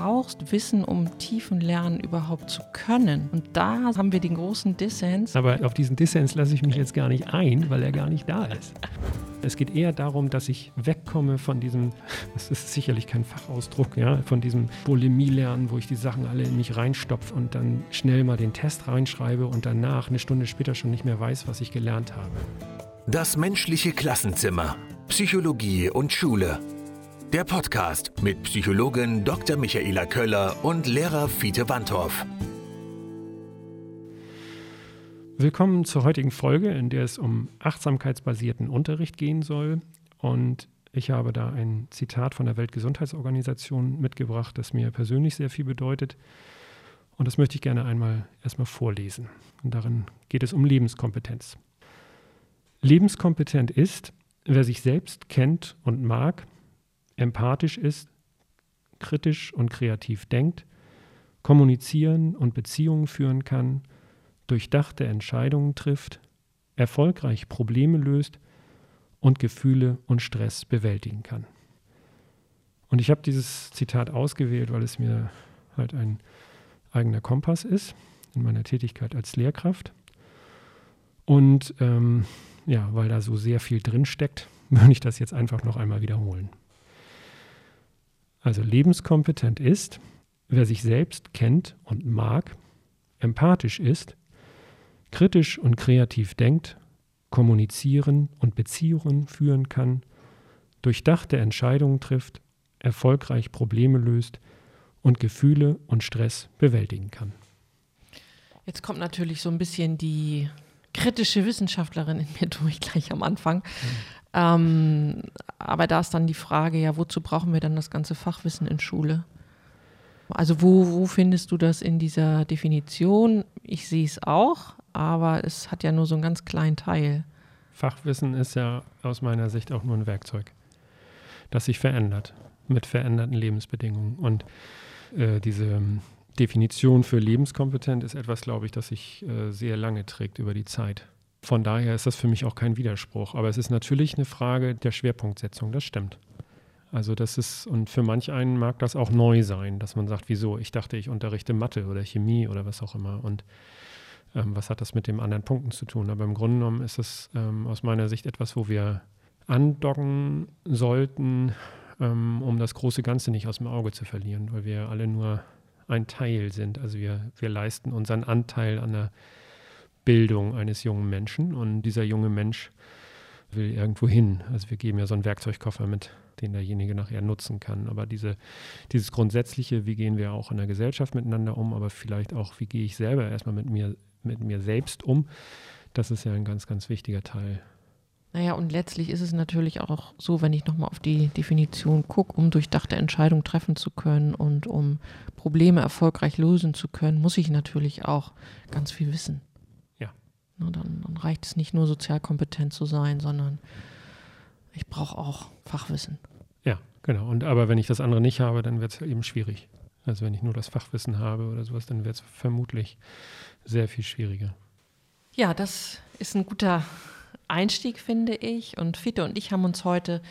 brauchst Wissen, um tiefen Lernen überhaupt zu können. Und da haben wir den großen Dissens. Aber auf diesen Dissens lasse ich mich jetzt gar nicht ein, weil er gar nicht da ist. Es geht eher darum, dass ich wegkomme von diesem, das ist sicherlich kein Fachausdruck, ja, von diesem Bulimie-Lernen, wo ich die Sachen alle in mich reinstopfe und dann schnell mal den Test reinschreibe und danach eine Stunde später schon nicht mehr weiß, was ich gelernt habe. Das menschliche Klassenzimmer. Psychologie und Schule. Der Podcast mit Psychologin Dr. Michaela Köller und Lehrer Fiete Wandorf. Willkommen zur heutigen Folge, in der es um achtsamkeitsbasierten Unterricht gehen soll. Und ich habe da ein Zitat von der Weltgesundheitsorganisation mitgebracht, das mir persönlich sehr viel bedeutet. Und das möchte ich gerne einmal erstmal vorlesen. Und darin geht es um Lebenskompetenz. Lebenskompetent ist, wer sich selbst kennt und mag, empathisch ist, kritisch und kreativ denkt, kommunizieren und Beziehungen führen kann, durchdachte Entscheidungen trifft, erfolgreich Probleme löst und Gefühle und Stress bewältigen kann. Und ich habe dieses Zitat ausgewählt, weil es mir halt ein eigener Kompass ist in meiner Tätigkeit als Lehrkraft. Und ähm, ja, weil da so sehr viel drin steckt, würde ich das jetzt einfach noch einmal wiederholen. Also lebenskompetent ist, wer sich selbst kennt und mag, empathisch ist, kritisch und kreativ denkt, kommunizieren und Beziehungen führen kann, durchdachte Entscheidungen trifft, erfolgreich Probleme löst und Gefühle und Stress bewältigen kann. Jetzt kommt natürlich so ein bisschen die kritische Wissenschaftlerin in mir durch, gleich am Anfang. Mhm. Ähm, aber da ist dann die Frage, ja, wozu brauchen wir dann das ganze Fachwissen in Schule? Also wo, wo findest du das in dieser Definition? Ich sehe es auch, aber es hat ja nur so einen ganz kleinen Teil. Fachwissen ist ja aus meiner Sicht auch nur ein Werkzeug, das sich verändert mit veränderten Lebensbedingungen. Und äh, diese Definition für lebenskompetent ist etwas, glaube ich, das sich äh, sehr lange trägt über die Zeit. Von daher ist das für mich auch kein Widerspruch. Aber es ist natürlich eine Frage der Schwerpunktsetzung, das stimmt. Also das ist, und für manch einen mag das auch neu sein, dass man sagt, wieso? Ich dachte, ich unterrichte Mathe oder Chemie oder was auch immer. Und ähm, was hat das mit den anderen Punkten zu tun? Aber im Grunde genommen ist es ähm, aus meiner Sicht etwas, wo wir andocken sollten, ähm, um das große Ganze nicht aus dem Auge zu verlieren, weil wir alle nur ein Teil sind. Also wir, wir leisten unseren Anteil an der Bildung eines jungen Menschen und dieser junge Mensch will irgendwo hin. Also wir geben ja so einen Werkzeugkoffer mit, den derjenige nachher nutzen kann. Aber diese, dieses Grundsätzliche, wie gehen wir auch in der Gesellschaft miteinander um, aber vielleicht auch, wie gehe ich selber erstmal mit mir, mit mir selbst um, das ist ja ein ganz, ganz wichtiger Teil naja, und letztlich ist es natürlich auch so, wenn ich nochmal auf die Definition gucke, um durchdachte Entscheidungen treffen zu können und um Probleme erfolgreich lösen zu können, muss ich natürlich auch ganz viel wissen. Ja. Na, dann, dann reicht es nicht nur sozial kompetent zu sein, sondern ich brauche auch Fachwissen. Ja, genau. Und aber wenn ich das andere nicht habe, dann wird es eben schwierig. Also wenn ich nur das Fachwissen habe oder sowas, dann wird es vermutlich sehr viel schwieriger. Ja, das ist ein guter Einstieg, finde ich. Und Fiete und ich haben uns heute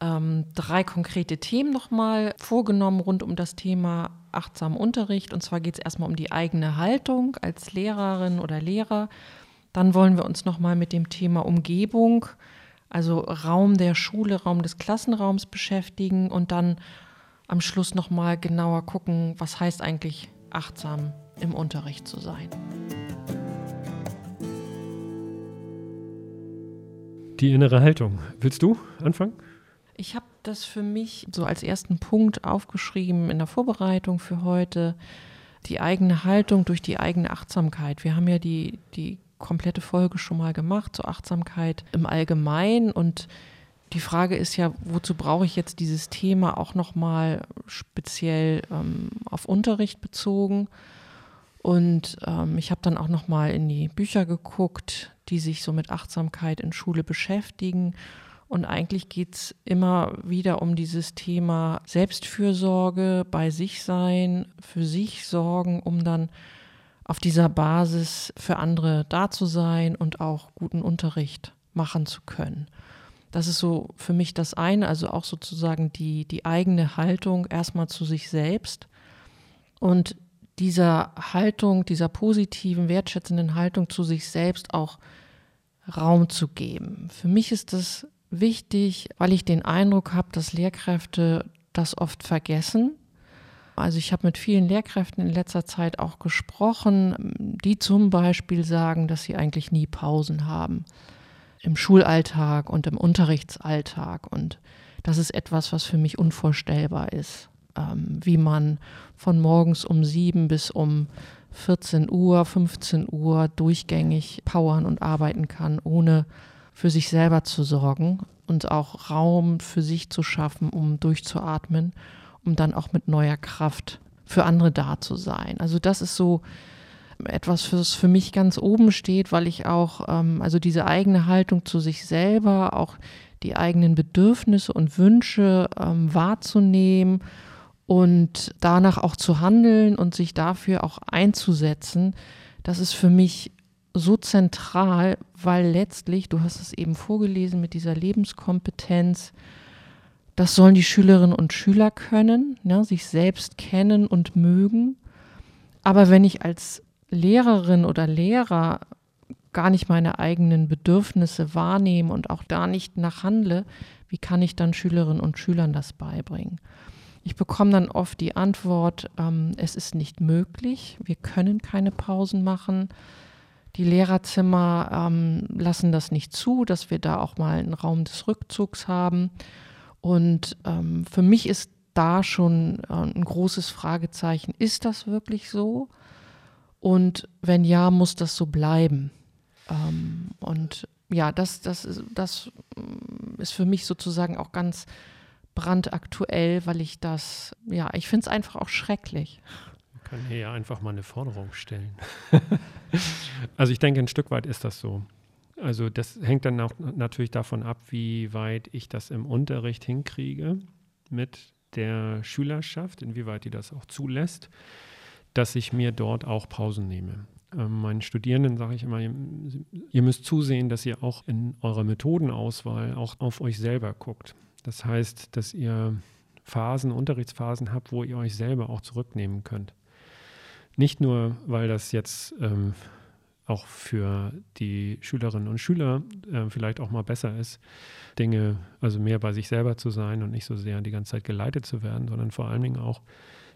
ähm, drei konkrete Themen nochmal vorgenommen rund um das Thema achtsamen Unterricht. Und zwar geht es erstmal um die eigene Haltung als Lehrerin oder Lehrer. Dann wollen wir uns nochmal mit dem Thema Umgebung, also Raum der Schule, Raum des Klassenraums beschäftigen und dann am Schluss nochmal genauer gucken, was heißt eigentlich achtsam im Unterricht zu sein. Die innere Haltung. Willst du anfangen? Ich habe das für mich so als ersten Punkt aufgeschrieben in der Vorbereitung für heute. Die eigene Haltung durch die eigene Achtsamkeit. Wir haben ja die, die komplette Folge schon mal gemacht zur Achtsamkeit im Allgemeinen und die Frage ist ja, wozu brauche ich jetzt dieses Thema auch nochmal speziell ähm, auf Unterricht bezogen? Und ähm, ich habe dann auch nochmal in die Bücher geguckt, die sich so mit Achtsamkeit in Schule beschäftigen. Und eigentlich geht es immer wieder um dieses Thema Selbstfürsorge, bei sich sein, für sich sorgen, um dann auf dieser Basis für andere da zu sein und auch guten Unterricht machen zu können. Das ist so für mich das eine, also auch sozusagen die, die eigene Haltung erstmal zu sich selbst Und dieser Haltung, dieser positiven, wertschätzenden Haltung zu sich selbst auch Raum zu geben. Für mich ist das wichtig, weil ich den Eindruck habe, dass Lehrkräfte das oft vergessen. Also ich habe mit vielen Lehrkräften in letzter Zeit auch gesprochen, die zum Beispiel sagen, dass sie eigentlich nie Pausen haben im Schulalltag und im Unterrichtsalltag. Und das ist etwas, was für mich unvorstellbar ist, ähm, wie man von morgens um sieben bis um 14 Uhr, 15 Uhr durchgängig powern und arbeiten kann, ohne für sich selber zu sorgen und auch Raum für sich zu schaffen, um durchzuatmen, um dann auch mit neuer Kraft für andere da zu sein. Also das ist so etwas, was für mich ganz oben steht, weil ich auch, ähm, also diese eigene Haltung zu sich selber, auch die eigenen Bedürfnisse und Wünsche ähm, wahrzunehmen und danach auch zu handeln und sich dafür auch einzusetzen, das ist für mich so zentral, weil letztlich, du hast es eben vorgelesen mit dieser Lebenskompetenz, das sollen die Schülerinnen und Schüler können, ja, sich selbst kennen und mögen. Aber wenn ich als Lehrerin oder Lehrer gar nicht meine eigenen Bedürfnisse wahrnehme und auch da nicht nachhandle, wie kann ich dann Schülerinnen und Schülern das beibringen? Ich bekomme dann oft die Antwort, ähm, es ist nicht möglich, wir können keine Pausen machen. Die Lehrerzimmer ähm, lassen das nicht zu, dass wir da auch mal einen Raum des Rückzugs haben. Und ähm, für mich ist da schon äh, ein großes Fragezeichen, ist das wirklich so? Und wenn ja, muss das so bleiben. Ähm, und ja, das, das, ist, das mm, ist für mich sozusagen auch ganz brandaktuell, weil ich das, ja, ich finde es einfach auch schrecklich. Man kann hier ja einfach mal eine Forderung stellen. also ich denke, ein Stück weit ist das so. Also das hängt dann auch natürlich davon ab, wie weit ich das im Unterricht hinkriege mit der Schülerschaft, inwieweit die das auch zulässt dass ich mir dort auch Pausen nehme. Ähm, meinen Studierenden sage ich immer, ihr, ihr müsst zusehen, dass ihr auch in eurer Methodenauswahl auch auf euch selber guckt. Das heißt, dass ihr Phasen, Unterrichtsphasen habt, wo ihr euch selber auch zurücknehmen könnt. Nicht nur, weil das jetzt ähm, auch für die Schülerinnen und Schüler äh, vielleicht auch mal besser ist, Dinge, also mehr bei sich selber zu sein und nicht so sehr die ganze Zeit geleitet zu werden, sondern vor allen Dingen auch,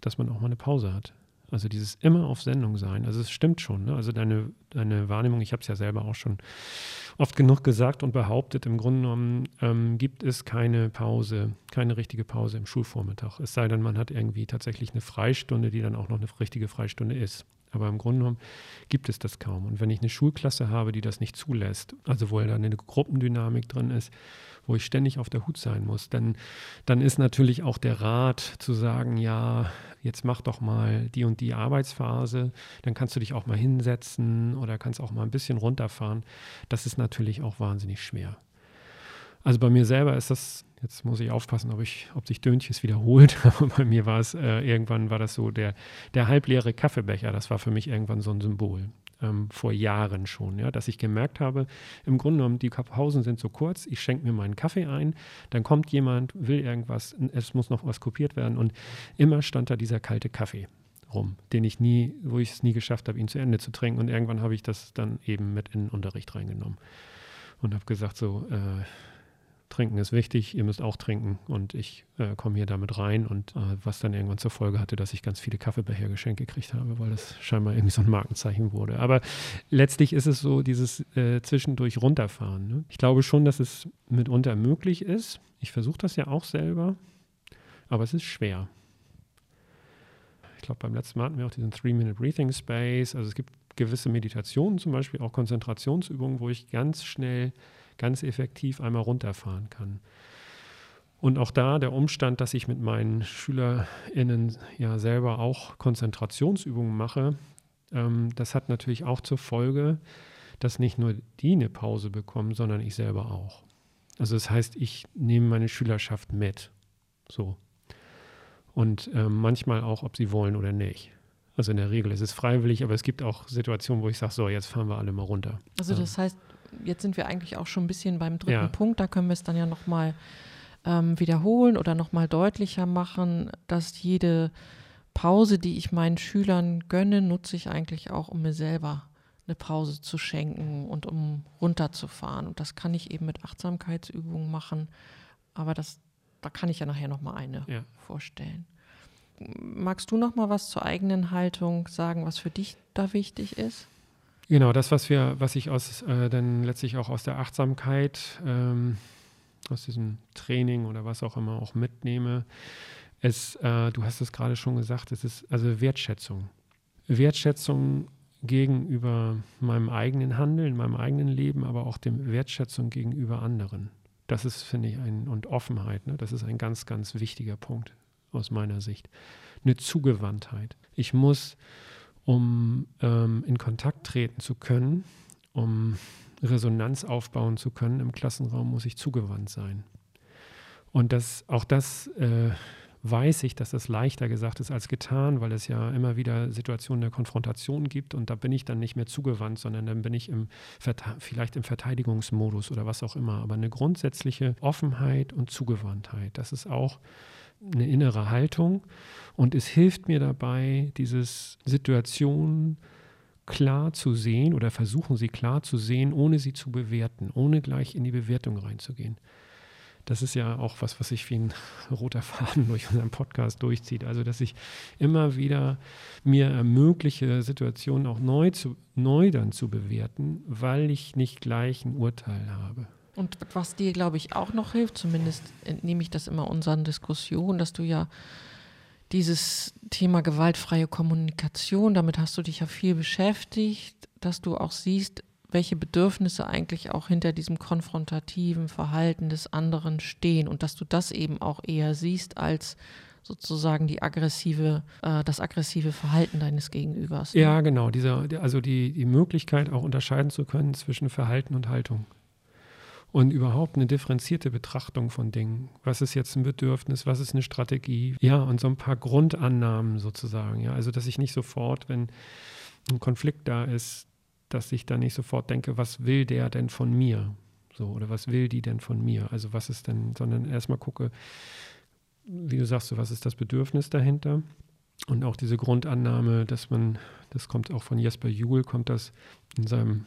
dass man auch mal eine Pause hat. Also dieses immer auf Sendung sein. Also es stimmt schon. Ne? Also deine, deine Wahrnehmung, ich habe es ja selber auch schon oft genug gesagt und behauptet, im Grunde genommen ähm, gibt es keine Pause, keine richtige Pause im Schulvormittag. Es sei denn, man hat irgendwie tatsächlich eine Freistunde, die dann auch noch eine richtige Freistunde ist. Aber im Grunde genommen gibt es das kaum. Und wenn ich eine Schulklasse habe, die das nicht zulässt, also wo da eine Gruppendynamik drin ist, wo ich ständig auf der Hut sein muss, dann, dann ist natürlich auch der Rat zu sagen, ja, jetzt mach doch mal die und die Arbeitsphase, dann kannst du dich auch mal hinsetzen oder kannst auch mal ein bisschen runterfahren. Das ist natürlich auch wahnsinnig schwer. Also bei mir selber ist das, jetzt muss ich aufpassen, ob, ich, ob sich Dönches wiederholt, aber bei mir war es, äh, irgendwann war das so, der, der halbleere Kaffeebecher, das war für mich irgendwann so ein Symbol ähm, vor Jahren schon, ja, dass ich gemerkt habe, im Grunde genommen, die Pausen sind so kurz, ich schenke mir meinen Kaffee ein, dann kommt jemand, will irgendwas, es muss noch was kopiert werden und immer stand da dieser kalte Kaffee rum, den ich nie, wo ich es nie geschafft habe, ihn zu Ende zu trinken und irgendwann habe ich das dann eben mit in den Unterricht reingenommen und habe gesagt so, äh, Trinken ist wichtig, ihr müsst auch trinken und ich äh, komme hier damit rein und äh, was dann irgendwann zur Folge hatte, dass ich ganz viele Kaffeebecher geschenkt gekriegt habe, weil das scheinbar irgendwie so ein Markenzeichen wurde. Aber letztlich ist es so dieses äh, zwischendurch runterfahren. Ne? Ich glaube schon, dass es mitunter möglich ist. Ich versuche das ja auch selber, aber es ist schwer. Ich glaube, beim letzten Mal hatten wir auch diesen Three-Minute Breathing Space. Also es gibt gewisse Meditationen, zum Beispiel auch Konzentrationsübungen, wo ich ganz schnell ganz effektiv einmal runterfahren kann. Und auch da der Umstand, dass ich mit meinen SchülerInnen ja selber auch Konzentrationsübungen mache, ähm, das hat natürlich auch zur Folge, dass nicht nur die eine Pause bekommen, sondern ich selber auch. Also das heißt, ich nehme meine Schülerschaft mit. So. Und ähm, manchmal auch, ob sie wollen oder nicht. Also in der Regel ist es freiwillig, aber es gibt auch Situationen, wo ich sage, so, jetzt fahren wir alle mal runter. Also das heißt, jetzt sind wir eigentlich auch schon ein bisschen beim dritten ja. Punkt. Da können wir es dann ja nochmal ähm, wiederholen oder nochmal deutlicher machen, dass jede Pause, die ich meinen Schülern gönne, nutze ich eigentlich auch, um mir selber eine Pause zu schenken und um runterzufahren. Und das kann ich eben mit Achtsamkeitsübungen machen. Aber das, da kann ich ja nachher noch mal eine ja. vorstellen. Magst du noch mal was zur eigenen Haltung sagen, was für dich da wichtig ist? Genau, das, was wir, was ich aus äh, dann letztlich auch aus der Achtsamkeit, ähm, aus diesem Training oder was auch immer auch mitnehme, ist, äh, du hast es gerade schon gesagt, es ist also Wertschätzung. Wertschätzung gegenüber meinem eigenen Handeln, meinem eigenen Leben, aber auch dem Wertschätzung gegenüber anderen. Das ist, finde ich, ein, und Offenheit, ne? das ist ein ganz, ganz wichtiger Punkt aus meiner Sicht. Eine Zugewandtheit. Ich muss um ähm, in Kontakt treten zu können, um Resonanz aufbauen zu können im Klassenraum, muss ich zugewandt sein. Und das, auch das äh, weiß ich, dass das leichter gesagt ist als getan, weil es ja immer wieder Situationen der Konfrontation gibt und da bin ich dann nicht mehr zugewandt, sondern dann bin ich im vielleicht im Verteidigungsmodus oder was auch immer. Aber eine grundsätzliche Offenheit und Zugewandtheit, das ist auch eine innere Haltung und es hilft mir dabei, diese Situation klar zu sehen oder versuchen sie klar zu sehen, ohne sie zu bewerten, ohne gleich in die Bewertung reinzugehen. Das ist ja auch was, was sich wie ein roter Faden durch unseren Podcast durchzieht. Also, dass ich immer wieder mir ermögliche, Situationen auch neu, zu, neu dann zu bewerten, weil ich nicht gleich ein Urteil habe. Und was dir, glaube ich, auch noch hilft, zumindest entnehme ich das immer unseren Diskussionen, dass du ja dieses Thema gewaltfreie Kommunikation, damit hast du dich ja viel beschäftigt, dass du auch siehst, welche Bedürfnisse eigentlich auch hinter diesem konfrontativen Verhalten des anderen stehen und dass du das eben auch eher siehst als sozusagen die aggressive, äh, das aggressive Verhalten deines Gegenübers. Ne? Ja, genau. Dieser, also die, die Möglichkeit auch unterscheiden zu können zwischen Verhalten und Haltung und überhaupt eine differenzierte Betrachtung von Dingen. Was ist jetzt ein Bedürfnis, was ist eine Strategie? Ja, und so ein paar Grundannahmen sozusagen. Ja, also dass ich nicht sofort, wenn ein Konflikt da ist, dass ich dann nicht sofort denke, was will der denn von mir? So, oder was will die denn von mir? Also was ist denn, sondern erstmal gucke, wie du sagst, so, was ist das Bedürfnis dahinter? Und auch diese Grundannahme, dass man, das kommt auch von Jesper Juhl, kommt das in seinem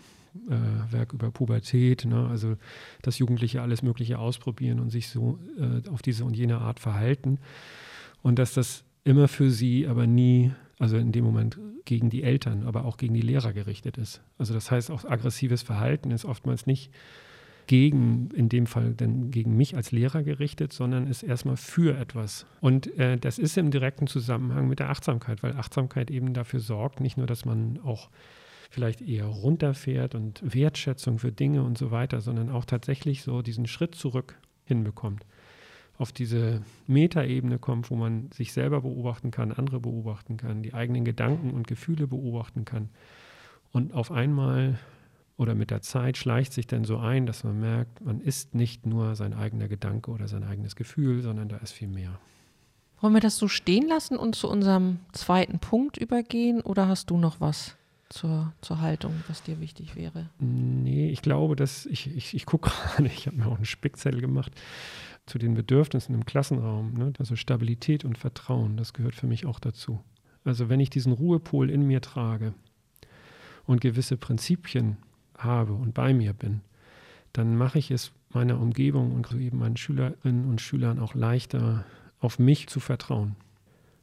äh, Werk über Pubertät, ne? also dass Jugendliche alles Mögliche ausprobieren und sich so äh, auf diese und jene Art verhalten und dass das immer für sie, aber nie, also in dem Moment gegen die Eltern, aber auch gegen die Lehrer gerichtet ist. Also das heißt, auch aggressives Verhalten ist oftmals nicht gegen, in dem Fall denn gegen mich als Lehrer gerichtet, sondern ist erstmal für etwas. Und äh, das ist im direkten Zusammenhang mit der Achtsamkeit, weil Achtsamkeit eben dafür sorgt, nicht nur, dass man auch vielleicht eher runterfährt und Wertschätzung für Dinge und so weiter, sondern auch tatsächlich so diesen Schritt zurück hinbekommt. Auf diese Metaebene kommt, wo man sich selber beobachten kann, andere beobachten kann, die eigenen Gedanken und Gefühle beobachten kann. Und auf einmal oder mit der Zeit schleicht sich dann so ein, dass man merkt, man ist nicht nur sein eigener Gedanke oder sein eigenes Gefühl, sondern da ist viel mehr. Wollen wir das so stehen lassen und zu unserem zweiten Punkt übergehen oder hast du noch was? Zur, zur Haltung, was dir wichtig wäre? Nee, ich glaube, dass ich, ich, ich gucke gerade, ich habe mir auch einen Spickzettel gemacht zu den Bedürfnissen im Klassenraum. Ne? Also Stabilität und Vertrauen, das gehört für mich auch dazu. Also wenn ich diesen Ruhepol in mir trage und gewisse Prinzipien habe und bei mir bin, dann mache ich es meiner Umgebung und eben meinen Schülerinnen und Schülern auch leichter, auf mich zu vertrauen.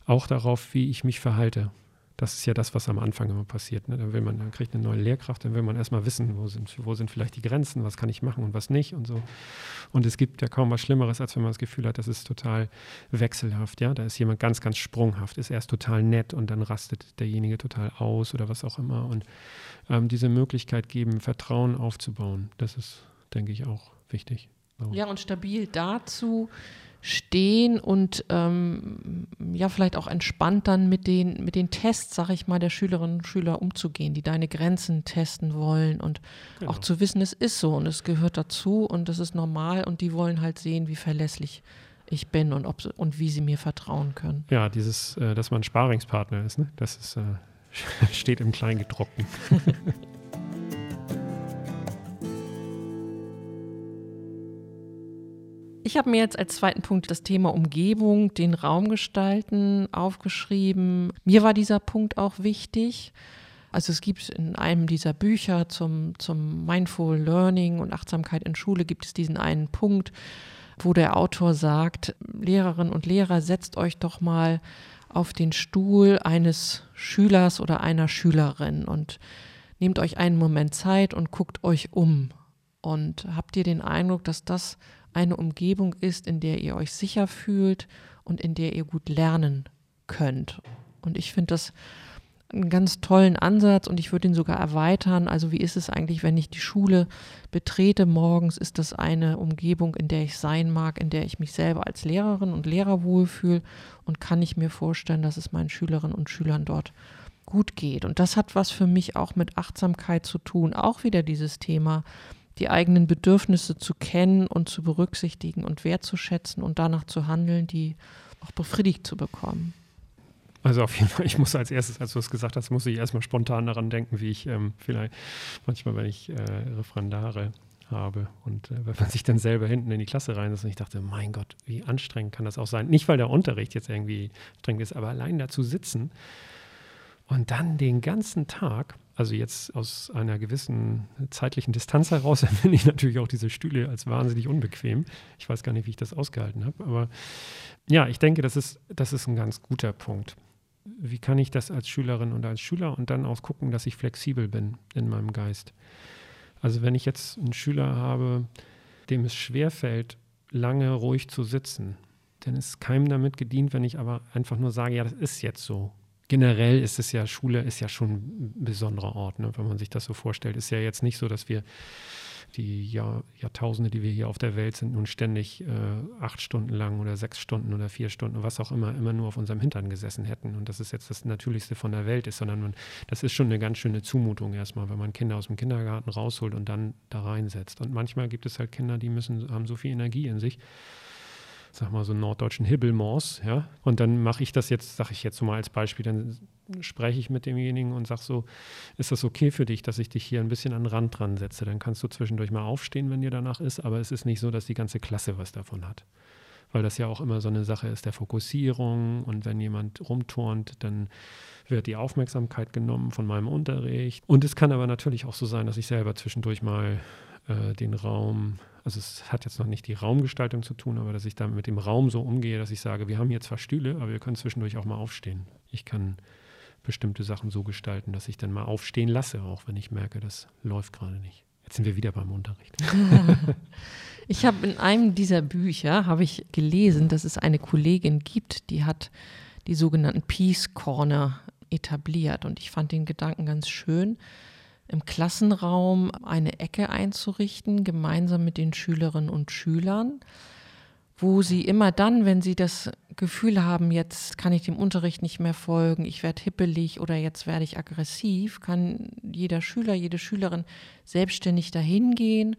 Auch darauf, wie ich mich verhalte. Das ist ja das, was am Anfang immer passiert. Ne? Dann will man, dann kriegt eine neue Lehrkraft, dann will man erstmal wissen, wo sind, wo sind vielleicht die Grenzen, was kann ich machen und was nicht und so. Und es gibt ja kaum was Schlimmeres, als wenn man das Gefühl hat, das ist total wechselhaft. Ja, da ist jemand ganz, ganz sprunghaft, ist erst total nett und dann rastet derjenige total aus oder was auch immer. Und ähm, diese Möglichkeit geben, Vertrauen aufzubauen, das ist, denke ich, auch wichtig. So. Ja, und stabil dazu stehen und ähm, ja, vielleicht auch entspannt dann mit den, mit den Tests, sag ich mal, der Schülerinnen und Schüler umzugehen, die deine Grenzen testen wollen und genau. auch zu wissen, es ist so und es gehört dazu und es ist normal und die wollen halt sehen, wie verlässlich ich bin und, ob, und wie sie mir vertrauen können. Ja, dieses, äh, dass man Sparingspartner ist, ne? das ist, äh, steht im Kleingedruckten. Ich habe mir jetzt als zweiten Punkt das Thema Umgebung, den Raum gestalten aufgeschrieben. Mir war dieser Punkt auch wichtig. Also es gibt in einem dieser Bücher zum, zum Mindful Learning und Achtsamkeit in Schule gibt es diesen einen Punkt, wo der Autor sagt, Lehrerinnen und Lehrer, setzt euch doch mal auf den Stuhl eines Schülers oder einer Schülerin und nehmt euch einen Moment Zeit und guckt euch um. Und habt ihr den Eindruck, dass das eine Umgebung ist, in der ihr euch sicher fühlt und in der ihr gut lernen könnt? Und ich finde das einen ganz tollen Ansatz und ich würde ihn sogar erweitern. Also wie ist es eigentlich, wenn ich die Schule betrete morgens? Ist das eine Umgebung, in der ich sein mag, in der ich mich selber als Lehrerin und Lehrer wohlfühle? Und kann ich mir vorstellen, dass es meinen Schülerinnen und Schülern dort gut geht? Und das hat was für mich auch mit Achtsamkeit zu tun. Auch wieder dieses Thema, die eigenen Bedürfnisse zu kennen und zu berücksichtigen und wertzuschätzen und danach zu handeln, die auch befriedigt zu bekommen. Also auf jeden Fall, ich muss als erstes, als du es gesagt hast, muss ich erstmal spontan daran denken, wie ich ähm, vielleicht manchmal, wenn ich äh, Referendare habe und äh, wenn man sich dann selber hinten in die Klasse reinsetzt und ich dachte, mein Gott, wie anstrengend kann das auch sein? Nicht, weil der Unterricht jetzt irgendwie streng ist, aber allein da zu sitzen und dann den ganzen Tag, also jetzt aus einer gewissen zeitlichen Distanz heraus, empfinde ich natürlich auch diese Stühle als wahnsinnig unbequem. Ich weiß gar nicht, wie ich das ausgehalten habe, aber ja, ich denke, das ist, das ist ein ganz guter Punkt wie kann ich das als Schülerin und als Schüler und dann auch gucken, dass ich flexibel bin in meinem Geist. Also wenn ich jetzt einen Schüler habe, dem es schwerfällt, lange ruhig zu sitzen, dann ist keinem damit gedient, wenn ich aber einfach nur sage, ja, das ist jetzt so. Generell ist es ja, Schule ist ja schon ein besonderer Ort, ne, wenn man sich das so vorstellt. Ist ja jetzt nicht so, dass wir die Jahr, Jahrtausende, die wir hier auf der Welt sind, nun ständig äh, acht Stunden lang oder sechs Stunden oder vier Stunden, was auch immer, immer nur auf unserem Hintern gesessen hätten. Und das ist jetzt das Natürlichste von der Welt ist, sondern man, das ist schon eine ganz schöne Zumutung erstmal, wenn man Kinder aus dem Kindergarten rausholt und dann da reinsetzt. Und manchmal gibt es halt Kinder, die müssen, haben so viel Energie in sich sag mal so einen norddeutschen Hibbelmors, ja. Und dann mache ich das jetzt, sage ich jetzt mal als Beispiel, dann spreche ich mit demjenigen und sage so, ist das okay für dich, dass ich dich hier ein bisschen an den Rand dran setze? Dann kannst du zwischendurch mal aufstehen, wenn dir danach ist, aber es ist nicht so, dass die ganze Klasse was davon hat. Weil das ja auch immer so eine Sache ist der Fokussierung und wenn jemand rumturnt, dann wird die Aufmerksamkeit genommen von meinem Unterricht. Und es kann aber natürlich auch so sein, dass ich selber zwischendurch mal äh, den Raum also es hat jetzt noch nicht die Raumgestaltung zu tun, aber dass ich dann mit dem Raum so umgehe, dass ich sage, wir haben hier zwar Stühle, aber wir können zwischendurch auch mal aufstehen. Ich kann bestimmte Sachen so gestalten, dass ich dann mal aufstehen lasse, auch wenn ich merke, das läuft gerade nicht. Jetzt sind wir wieder beim Unterricht. ich habe in einem dieser Bücher habe ich gelesen, dass es eine Kollegin gibt, die hat die sogenannten Peace Corner etabliert und ich fand den Gedanken ganz schön im Klassenraum eine Ecke einzurichten, gemeinsam mit den Schülerinnen und Schülern, wo sie immer dann, wenn sie das Gefühl haben, jetzt kann ich dem Unterricht nicht mehr folgen, ich werde hippelig oder jetzt werde ich aggressiv, kann jeder Schüler, jede Schülerin selbstständig dahin gehen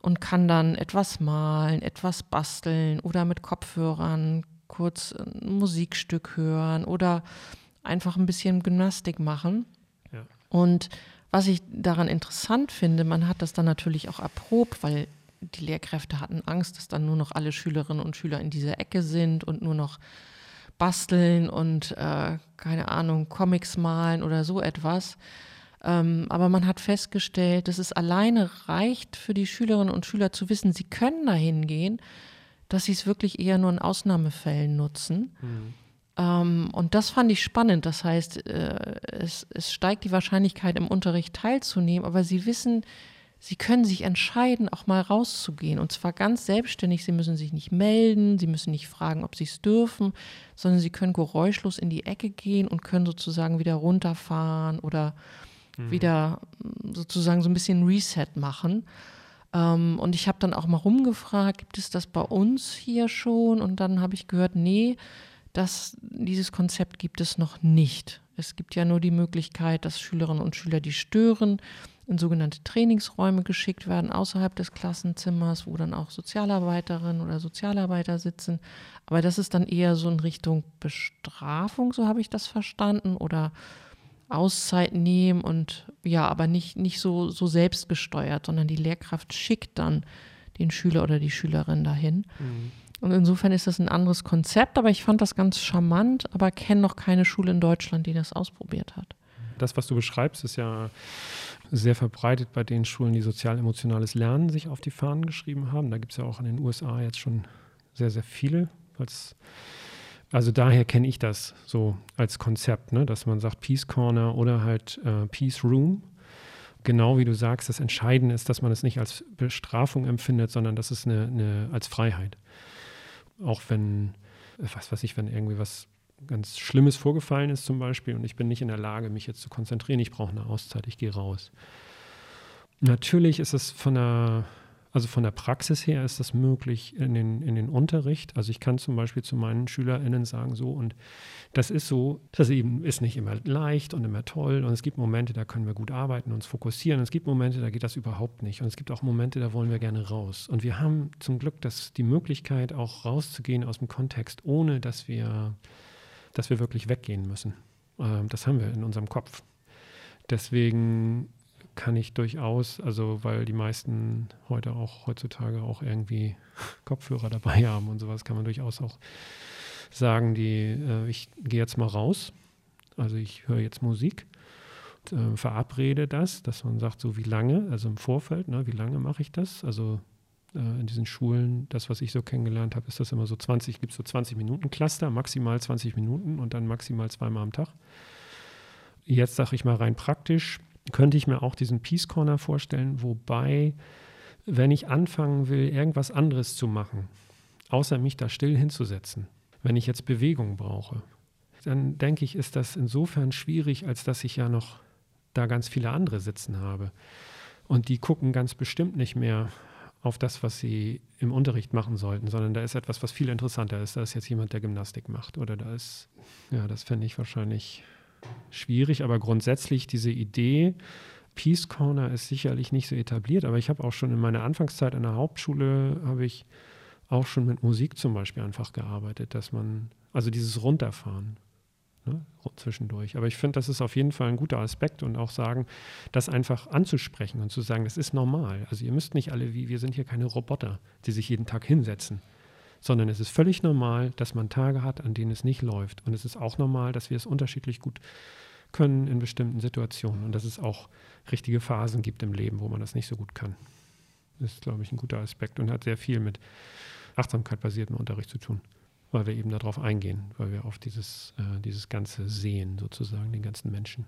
und kann dann etwas malen, etwas basteln oder mit Kopfhörern kurz ein Musikstück hören oder einfach ein bisschen Gymnastik machen. Ja. Und was ich daran interessant finde, man hat das dann natürlich auch erprobt, weil die Lehrkräfte hatten Angst, dass dann nur noch alle Schülerinnen und Schüler in dieser Ecke sind und nur noch basteln und äh, keine Ahnung, Comics malen oder so etwas. Ähm, aber man hat festgestellt, dass es alleine reicht für die Schülerinnen und Schüler zu wissen, sie können da hingehen, dass sie es wirklich eher nur in Ausnahmefällen nutzen. Mhm. Ähm, und das fand ich spannend. Das heißt, äh, es, es steigt die Wahrscheinlichkeit, im Unterricht teilzunehmen, aber sie wissen, Sie können sich entscheiden, auch mal rauszugehen. Und zwar ganz selbstständig. Sie müssen sich nicht melden, Sie müssen nicht fragen, ob Sie es dürfen, sondern Sie können geräuschlos in die Ecke gehen und können sozusagen wieder runterfahren oder mhm. wieder mm, sozusagen so ein bisschen Reset machen. Ähm, und ich habe dann auch mal rumgefragt, gibt es das bei uns hier schon? Und dann habe ich gehört, nee, das, dieses Konzept gibt es noch nicht. Es gibt ja nur die Möglichkeit, dass Schülerinnen und Schüler, die stören, in sogenannte Trainingsräume geschickt werden, außerhalb des Klassenzimmers, wo dann auch Sozialarbeiterinnen oder Sozialarbeiter sitzen. Aber das ist dann eher so in Richtung Bestrafung, so habe ich das verstanden, oder Auszeit nehmen und ja, aber nicht, nicht so, so selbstgesteuert, sondern die Lehrkraft schickt dann den Schüler oder die Schülerin dahin. Mhm. Und insofern ist das ein anderes Konzept, aber ich fand das ganz charmant, aber kenne noch keine Schule in Deutschland, die das ausprobiert hat. Das, was du beschreibst, ist ja sehr verbreitet bei den Schulen, die sozial-emotionales Lernen sich auf die Fahnen geschrieben haben. Da gibt es ja auch in den USA jetzt schon sehr, sehr viele. also daher kenne ich das so als Konzept, ne? dass man sagt Peace Corner oder halt äh, Peace Room. Genau wie du sagst, das Entscheidende ist, dass man es nicht als Bestrafung empfindet, sondern dass es eine, eine als Freiheit auch wenn, was weiß ich, wenn irgendwie was ganz Schlimmes vorgefallen ist zum Beispiel und ich bin nicht in der Lage, mich jetzt zu konzentrieren, ich brauche eine Auszeit, ich gehe raus. Natürlich ist es von der also von der Praxis her ist das möglich in den, in den Unterricht. Also ich kann zum Beispiel zu meinen SchülerInnen sagen, so, und das ist so, das eben ist nicht immer leicht und immer toll. Und es gibt Momente, da können wir gut arbeiten, uns fokussieren. Es gibt Momente, da geht das überhaupt nicht. Und es gibt auch Momente, da wollen wir gerne raus. Und wir haben zum Glück das, die Möglichkeit, auch rauszugehen aus dem Kontext, ohne dass wir, dass wir wirklich weggehen müssen. Ähm, das haben wir in unserem Kopf. Deswegen kann ich durchaus, also weil die meisten heute auch heutzutage auch irgendwie Kopfhörer dabei haben und sowas, kann man durchaus auch sagen, die, äh, ich gehe jetzt mal raus, also ich höre jetzt Musik, und, äh, verabrede das, dass man sagt, so wie lange, also im Vorfeld, ne, wie lange mache ich das? Also äh, in diesen Schulen, das, was ich so kennengelernt habe, ist das immer so 20, gibt es so 20 Minuten Cluster, maximal 20 Minuten und dann maximal zweimal am Tag. Jetzt sage ich mal rein praktisch, könnte ich mir auch diesen Peace Corner vorstellen, wobei, wenn ich anfangen will, irgendwas anderes zu machen, außer mich da still hinzusetzen, wenn ich jetzt Bewegung brauche, dann denke ich, ist das insofern schwierig, als dass ich ja noch da ganz viele andere sitzen habe. Und die gucken ganz bestimmt nicht mehr auf das, was sie im Unterricht machen sollten, sondern da ist etwas, was viel interessanter ist. Da ist jetzt jemand, der Gymnastik macht. Oder da ist, ja, das fände ich wahrscheinlich schwierig, aber grundsätzlich diese Idee, Peace Corner ist sicherlich nicht so etabliert, aber ich habe auch schon in meiner Anfangszeit an der Hauptschule, habe ich auch schon mit Musik zum Beispiel einfach gearbeitet, dass man, also dieses Runterfahren ne, zwischendurch. Aber ich finde, das ist auf jeden Fall ein guter Aspekt und auch sagen, das einfach anzusprechen und zu sagen, das ist normal. Also ihr müsst nicht alle wie, wir sind hier keine Roboter, die sich jeden Tag hinsetzen sondern es ist völlig normal, dass man Tage hat, an denen es nicht läuft. Und es ist auch normal, dass wir es unterschiedlich gut können in bestimmten Situationen und dass es auch richtige Phasen gibt im Leben, wo man das nicht so gut kann. Das ist, glaube ich, ein guter Aspekt und hat sehr viel mit achtsamkeitbasiertem Unterricht zu tun, weil wir eben darauf eingehen, weil wir auf dieses, äh, dieses Ganze sehen, sozusagen, den ganzen Menschen.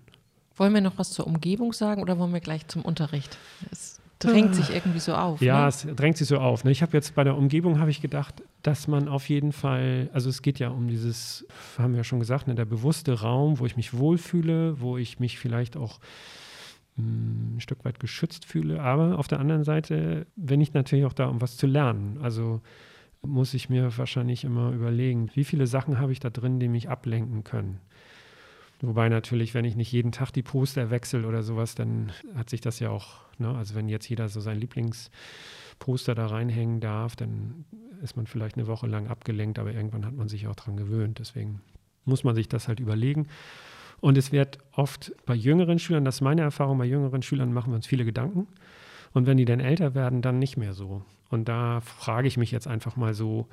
Wollen wir noch was zur Umgebung sagen oder wollen wir gleich zum Unterricht? Es drängt sich irgendwie so auf. Ja, ne? es drängt sich so auf. Ne? Ich habe jetzt bei der Umgebung habe ich gedacht, dass man auf jeden Fall, also es geht ja um dieses, haben wir ja schon gesagt, ne, der bewusste Raum, wo ich mich wohlfühle, wo ich mich vielleicht auch hm, ein Stück weit geschützt fühle. Aber auf der anderen Seite bin ich natürlich auch da, um was zu lernen. Also muss ich mir wahrscheinlich immer überlegen, wie viele Sachen habe ich da drin, die mich ablenken können. Wobei natürlich, wenn ich nicht jeden Tag die Poster wechsle oder sowas, dann hat sich das ja auch, ne? also wenn jetzt jeder so sein Lieblingsposter da reinhängen darf, dann ist man vielleicht eine Woche lang abgelenkt, aber irgendwann hat man sich auch dran gewöhnt. Deswegen muss man sich das halt überlegen. Und es wird oft bei jüngeren Schülern, das ist meine Erfahrung, bei jüngeren Schülern machen wir uns viele Gedanken. Und wenn die dann älter werden, dann nicht mehr so. Und da frage ich mich jetzt einfach mal so,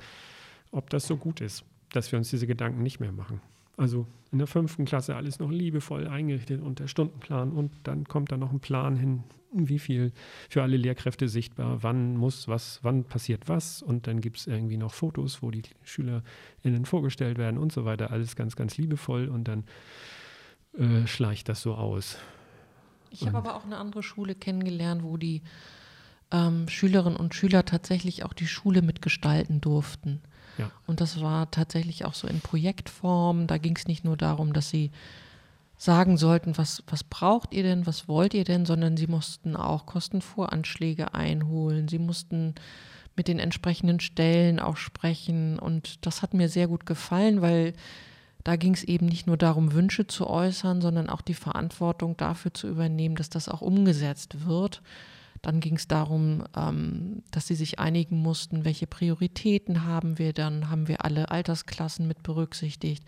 ob das so gut ist, dass wir uns diese Gedanken nicht mehr machen. Also in der fünften Klasse alles noch liebevoll eingerichtet und der Stundenplan und dann kommt da noch ein Plan hin, wie viel für alle Lehrkräfte sichtbar, wann muss was, wann passiert was und dann gibt es irgendwie noch Fotos, wo die SchülerInnen vorgestellt werden und so weiter. Alles ganz, ganz liebevoll und dann äh, schleicht das so aus. Ich habe aber auch eine andere Schule kennengelernt, wo die ähm, Schülerinnen und Schüler tatsächlich auch die Schule mitgestalten durften. Ja. Und das war tatsächlich auch so in Projektform. Da ging es nicht nur darum, dass sie sagen sollten, was, was braucht ihr denn, was wollt ihr denn, sondern sie mussten auch Kostenvoranschläge einholen. Sie mussten mit den entsprechenden Stellen auch sprechen. Und das hat mir sehr gut gefallen, weil da ging es eben nicht nur darum, Wünsche zu äußern, sondern auch die Verantwortung dafür zu übernehmen, dass das auch umgesetzt wird. Dann ging es darum, ähm, dass sie sich einigen mussten, welche Prioritäten haben wir. Dann haben wir alle Altersklassen mit berücksichtigt.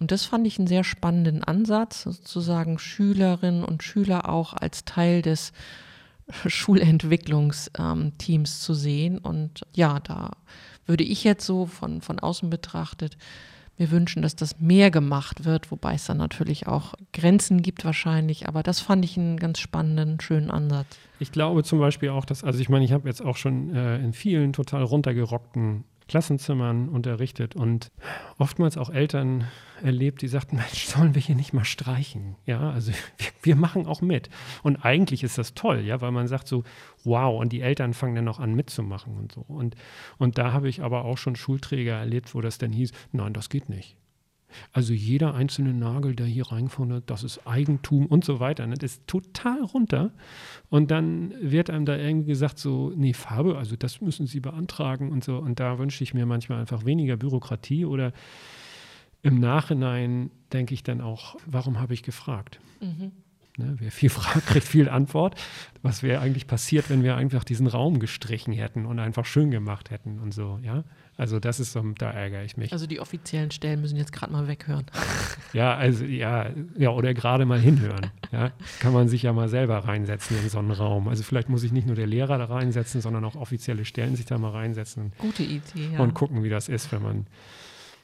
Und das fand ich einen sehr spannenden Ansatz, sozusagen Schülerinnen und Schüler auch als Teil des Schulentwicklungsteams zu sehen. Und ja, da würde ich jetzt so von, von außen betrachtet mir wünschen, dass das mehr gemacht wird, wobei es dann natürlich auch Grenzen gibt wahrscheinlich. Aber das fand ich einen ganz spannenden, schönen Ansatz. Ich glaube zum Beispiel auch, dass, also ich meine, ich habe jetzt auch schon äh, in vielen total runtergerockten Klassenzimmern unterrichtet und oftmals auch Eltern erlebt, die sagten, Mensch, sollen wir hier nicht mal streichen? Ja, also wir, wir, machen auch mit. Und eigentlich ist das toll, ja, weil man sagt so, wow, und die Eltern fangen dann noch an mitzumachen und so. Und, und da habe ich aber auch schon Schulträger erlebt, wo das dann hieß, nein, das geht nicht. Also jeder einzelne Nagel, der hier reingefunden hat, das ist Eigentum und so weiter. Ne? Das ist total runter. Und dann wird einem da irgendwie gesagt, so, nee, Farbe, also das müssen Sie beantragen und so. Und da wünsche ich mir manchmal einfach weniger Bürokratie oder im Nachhinein denke ich dann auch, warum habe ich gefragt? Mhm. Ne, wer viel fragt, kriegt viel Antwort. Was wäre eigentlich passiert, wenn wir einfach diesen Raum gestrichen hätten und einfach schön gemacht hätten und so, ja? Also das ist so, da ärgere ich mich. Also die offiziellen Stellen müssen jetzt gerade mal weghören. Ja, also ja, ja, oder gerade mal hinhören. Ja, kann man sich ja mal selber reinsetzen in so einen Raum. Also vielleicht muss sich nicht nur der Lehrer da reinsetzen, sondern auch offizielle Stellen sich da mal reinsetzen. Gute Idee, ja. Und gucken, wie das ist, wenn man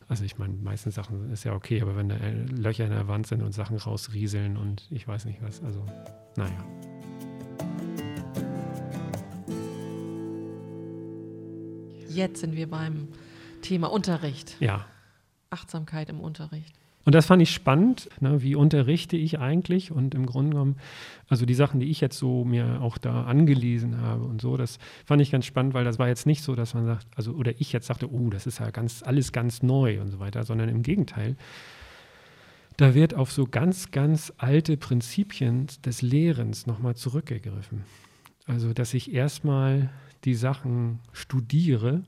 also ich meine, meisten Sachen ist ja okay, aber wenn da Löcher in der Wand sind und Sachen rausrieseln und ich weiß nicht was, also naja. Jetzt sind wir beim Thema Unterricht. Ja. Achtsamkeit im Unterricht. Und das fand ich spannend. Ne? Wie unterrichte ich eigentlich? Und im Grunde genommen, also die Sachen, die ich jetzt so mir auch da angelesen habe und so, das fand ich ganz spannend, weil das war jetzt nicht so, dass man sagt, also oder ich jetzt sagte, oh, das ist ja ganz alles ganz neu und so weiter, sondern im Gegenteil. Da wird auf so ganz, ganz alte Prinzipien des Lehrens nochmal zurückgegriffen. Also, dass ich erstmal die Sachen studiere,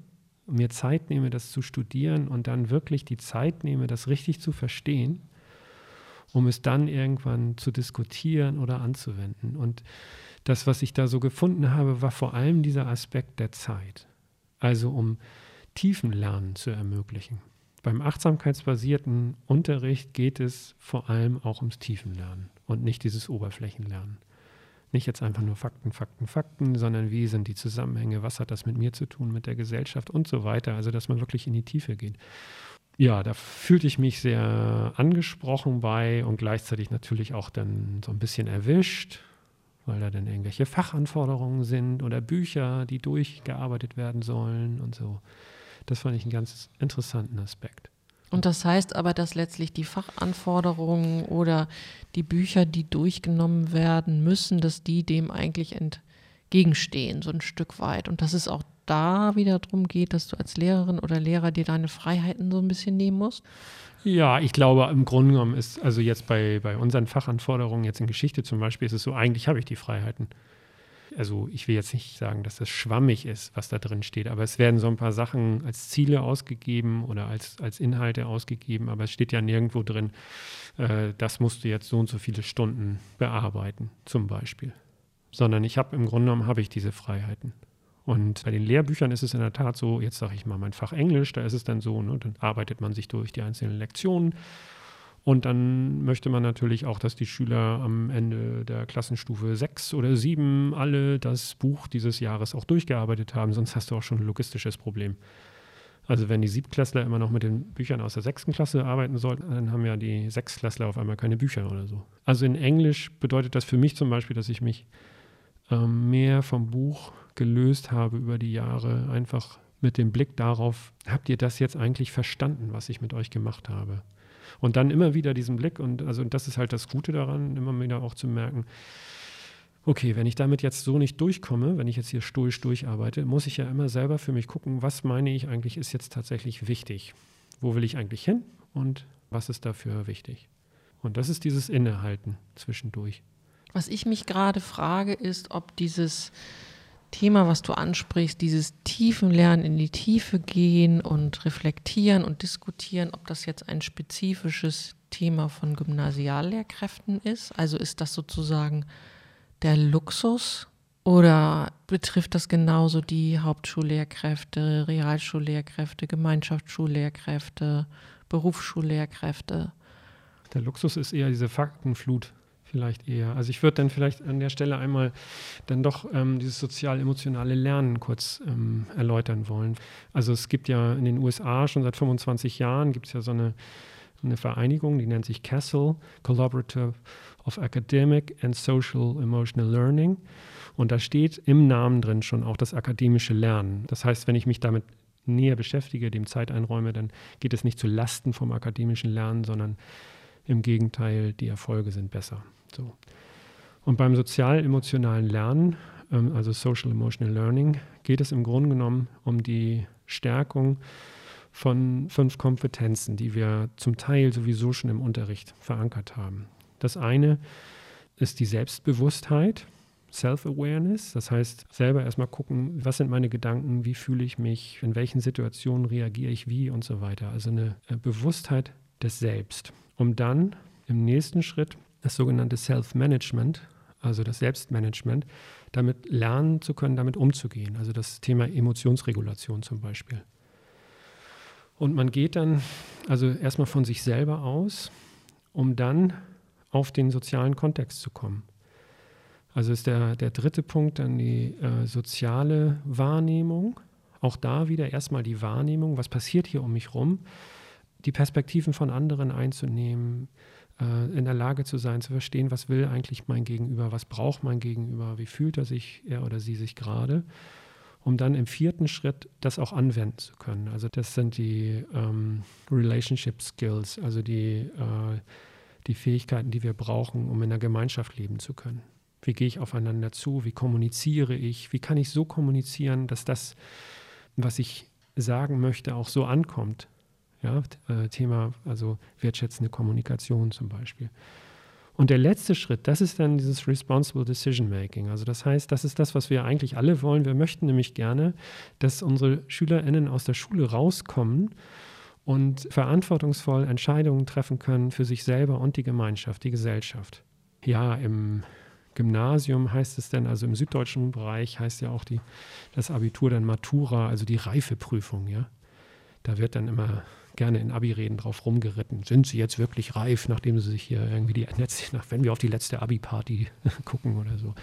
mir Zeit nehme, das zu studieren und dann wirklich die Zeit nehme, das richtig zu verstehen, um es dann irgendwann zu diskutieren oder anzuwenden. Und das, was ich da so gefunden habe, war vor allem dieser Aspekt der Zeit. Also um Tiefenlernen zu ermöglichen. Beim achtsamkeitsbasierten Unterricht geht es vor allem auch ums Tiefenlernen und nicht dieses Oberflächenlernen. Nicht jetzt einfach nur Fakten, Fakten, Fakten, sondern wie sind die Zusammenhänge, was hat das mit mir zu tun, mit der Gesellschaft und so weiter. Also, dass man wirklich in die Tiefe geht. Ja, da fühlte ich mich sehr angesprochen bei und gleichzeitig natürlich auch dann so ein bisschen erwischt, weil da dann irgendwelche Fachanforderungen sind oder Bücher, die durchgearbeitet werden sollen und so. Das fand ich einen ganz interessanten Aspekt. Und das heißt aber, dass letztlich die Fachanforderungen oder die Bücher, die durchgenommen werden müssen, dass die dem eigentlich entgegenstehen, so ein Stück weit. Und dass es auch da wieder darum geht, dass du als Lehrerin oder Lehrer dir deine Freiheiten so ein bisschen nehmen musst? Ja, ich glaube, im Grunde genommen ist, also jetzt bei, bei unseren Fachanforderungen, jetzt in Geschichte zum Beispiel, ist es so, eigentlich habe ich die Freiheiten also ich will jetzt nicht sagen, dass das schwammig ist, was da drin steht, aber es werden so ein paar Sachen als Ziele ausgegeben oder als, als Inhalte ausgegeben, aber es steht ja nirgendwo drin, äh, das musst du jetzt so und so viele Stunden bearbeiten, zum Beispiel. Sondern ich habe im Grunde genommen habe ich diese Freiheiten. Und bei den Lehrbüchern ist es in der Tat so, jetzt sage ich mal mein Fach Englisch, da ist es dann so, ne, dann arbeitet man sich durch die einzelnen Lektionen und dann möchte man natürlich auch, dass die Schüler am Ende der Klassenstufe 6 oder 7 alle das Buch dieses Jahres auch durchgearbeitet haben, sonst hast du auch schon ein logistisches Problem. Also wenn die Siebtklässler immer noch mit den Büchern aus der sechsten Klasse arbeiten sollten, dann haben ja die Sechstklässler auf einmal keine Bücher oder so. Also in Englisch bedeutet das für mich zum Beispiel, dass ich mich ähm, mehr vom Buch gelöst habe über die Jahre, einfach mit dem Blick darauf, habt ihr das jetzt eigentlich verstanden, was ich mit euch gemacht habe? Und dann immer wieder diesen Blick und also und das ist halt das Gute daran, immer wieder auch zu merken, okay, wenn ich damit jetzt so nicht durchkomme, wenn ich jetzt hier stoisch durcharbeite, muss ich ja immer selber für mich gucken, was meine ich eigentlich ist jetzt tatsächlich wichtig? Wo will ich eigentlich hin und was ist dafür wichtig? Und das ist dieses Innehalten zwischendurch. Was ich mich gerade frage, ist, ob dieses Thema, was du ansprichst, dieses Tiefenlernen, in die Tiefe gehen und reflektieren und diskutieren, ob das jetzt ein spezifisches Thema von Gymnasiallehrkräften ist. Also ist das sozusagen der Luxus oder betrifft das genauso die Hauptschullehrkräfte, Realschullehrkräfte, Gemeinschaftsschullehrkräfte, Berufsschullehrkräfte? Der Luxus ist eher diese Faktenflut vielleicht eher. Also ich würde dann vielleicht an der Stelle einmal dann doch ähm, dieses sozial-emotionale Lernen kurz ähm, erläutern wollen. Also es gibt ja in den USA schon seit 25 Jahren gibt es ja so eine, eine Vereinigung, die nennt sich CASEL, Collaborative of Academic and Social Emotional Learning. Und da steht im Namen drin schon auch das akademische Lernen. Das heißt, wenn ich mich damit näher beschäftige, dem Zeit einräume, dann geht es nicht zu Lasten vom akademischen Lernen, sondern im Gegenteil, die Erfolge sind besser. So. Und beim sozial-emotionalen Lernen, ähm, also Social Emotional Learning, geht es im Grunde genommen um die Stärkung von fünf Kompetenzen, die wir zum Teil sowieso schon im Unterricht verankert haben. Das eine ist die Selbstbewusstheit, Self-Awareness, das heißt selber erstmal gucken, was sind meine Gedanken, wie fühle ich mich, in welchen Situationen reagiere ich wie und so weiter. Also eine äh, Bewusstheit des Selbst, um dann im nächsten Schritt das sogenannte Self-Management, also das Selbstmanagement, damit lernen zu können, damit umzugehen. Also das Thema Emotionsregulation zum Beispiel. Und man geht dann also erstmal von sich selber aus, um dann auf den sozialen Kontext zu kommen. Also ist der, der dritte Punkt dann die äh, soziale Wahrnehmung. Auch da wieder erstmal die Wahrnehmung, was passiert hier um mich rum, die Perspektiven von anderen einzunehmen, in der Lage zu sein, zu verstehen, was will eigentlich mein Gegenüber, was braucht mein Gegenüber, wie fühlt er sich, er oder sie sich gerade, um dann im vierten Schritt das auch anwenden zu können. Also das sind die ähm, Relationship Skills, also die, äh, die Fähigkeiten, die wir brauchen, um in der Gemeinschaft leben zu können. Wie gehe ich aufeinander zu? Wie kommuniziere ich? Wie kann ich so kommunizieren, dass das, was ich sagen möchte, auch so ankommt? Ja, äh, Thema, also wertschätzende Kommunikation zum Beispiel. Und der letzte Schritt, das ist dann dieses Responsible Decision Making. Also das heißt, das ist das, was wir eigentlich alle wollen. Wir möchten nämlich gerne, dass unsere SchülerInnen aus der Schule rauskommen und verantwortungsvoll Entscheidungen treffen können für sich selber und die Gemeinschaft, die Gesellschaft. Ja, im Gymnasium heißt es dann, also im süddeutschen Bereich heißt ja auch die, das Abitur dann Matura, also die Reifeprüfung, ja. Da wird dann immer gerne in Abi-Reden drauf rumgeritten. Sind sie jetzt wirklich reif, nachdem sie sich hier irgendwie die letzte, wenn wir auf die letzte Abi-Party gucken oder so.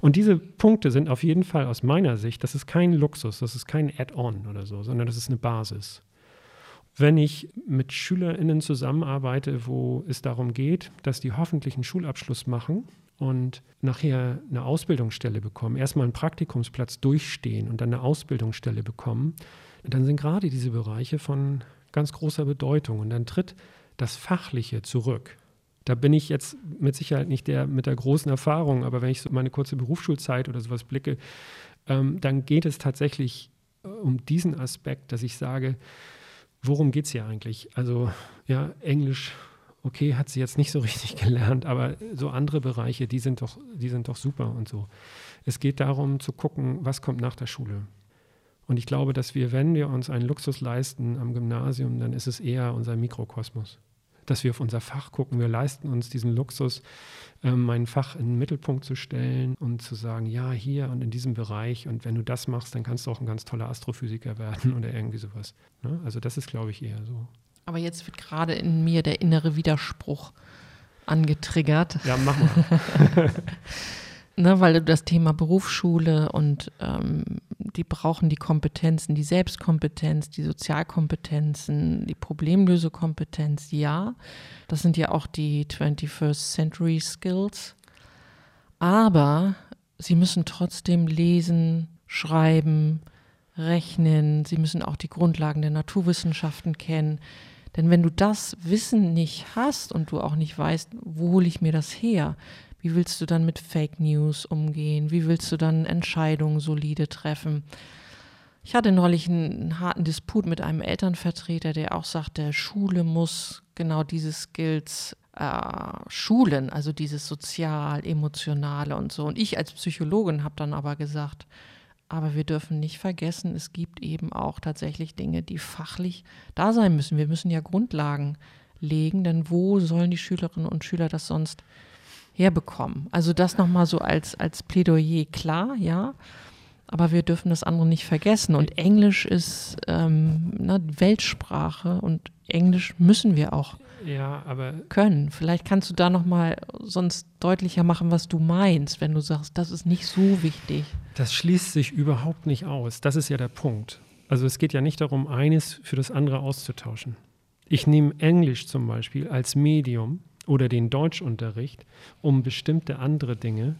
Und diese Punkte sind auf jeden Fall aus meiner Sicht, das ist kein Luxus, das ist kein Add-on oder so, sondern das ist eine Basis. Wenn ich mit SchülerInnen zusammenarbeite, wo es darum geht, dass die hoffentlich einen Schulabschluss machen und nachher eine Ausbildungsstelle bekommen, erstmal einen Praktikumsplatz durchstehen und dann eine Ausbildungsstelle bekommen, dann sind gerade diese Bereiche von ganz großer Bedeutung. Und dann tritt das Fachliche zurück. Da bin ich jetzt mit Sicherheit nicht der mit der großen Erfahrung, aber wenn ich so meine kurze Berufsschulzeit oder sowas blicke, ähm, dann geht es tatsächlich äh, um diesen Aspekt, dass ich sage, worum geht es hier eigentlich? Also ja, Englisch, okay, hat sie jetzt nicht so richtig gelernt, aber so andere Bereiche, die sind doch, die sind doch super und so. Es geht darum zu gucken, was kommt nach der Schule. Und ich glaube, dass wir, wenn wir uns einen Luxus leisten am Gymnasium, dann ist es eher unser Mikrokosmos. Dass wir auf unser Fach gucken. Wir leisten uns diesen Luxus, ähm, mein Fach in den Mittelpunkt zu stellen und zu sagen, ja, hier und in diesem Bereich. Und wenn du das machst, dann kannst du auch ein ganz toller Astrophysiker werden oder irgendwie sowas. Ne? Also das ist, glaube ich, eher so. Aber jetzt wird gerade in mir der innere Widerspruch angetriggert. Ja, mach mal. ne, weil du das Thema Berufsschule und ähm, die brauchen die Kompetenzen, die Selbstkompetenz, die Sozialkompetenzen, die Problemlösekompetenz, ja. Das sind ja auch die 21st Century Skills. Aber sie müssen trotzdem lesen, schreiben, rechnen, sie müssen auch die Grundlagen der Naturwissenschaften kennen. Denn wenn du das Wissen nicht hast und du auch nicht weißt, wo hole ich mir das her, wie willst du dann mit Fake News umgehen? Wie willst du dann Entscheidungen solide treffen? Ich hatte neulich einen harten Disput mit einem Elternvertreter, der auch sagte, Schule muss genau diese Skills äh, schulen, also dieses sozial, emotionale und so. Und ich als Psychologin habe dann aber gesagt, aber wir dürfen nicht vergessen, es gibt eben auch tatsächlich Dinge, die fachlich da sein müssen. Wir müssen ja Grundlagen legen, denn wo sollen die Schülerinnen und Schüler das sonst herbekommen. Also das nochmal so als, als Plädoyer klar, ja. Aber wir dürfen das andere nicht vergessen. Und Englisch ist ähm, ne, Weltsprache und Englisch müssen wir auch ja, aber können. Vielleicht kannst du da noch mal sonst deutlicher machen, was du meinst, wenn du sagst, das ist nicht so wichtig. Das schließt sich überhaupt nicht aus. Das ist ja der Punkt. Also es geht ja nicht darum, eines für das andere auszutauschen. Ich nehme Englisch zum Beispiel als Medium oder den Deutschunterricht, um bestimmte andere Dinge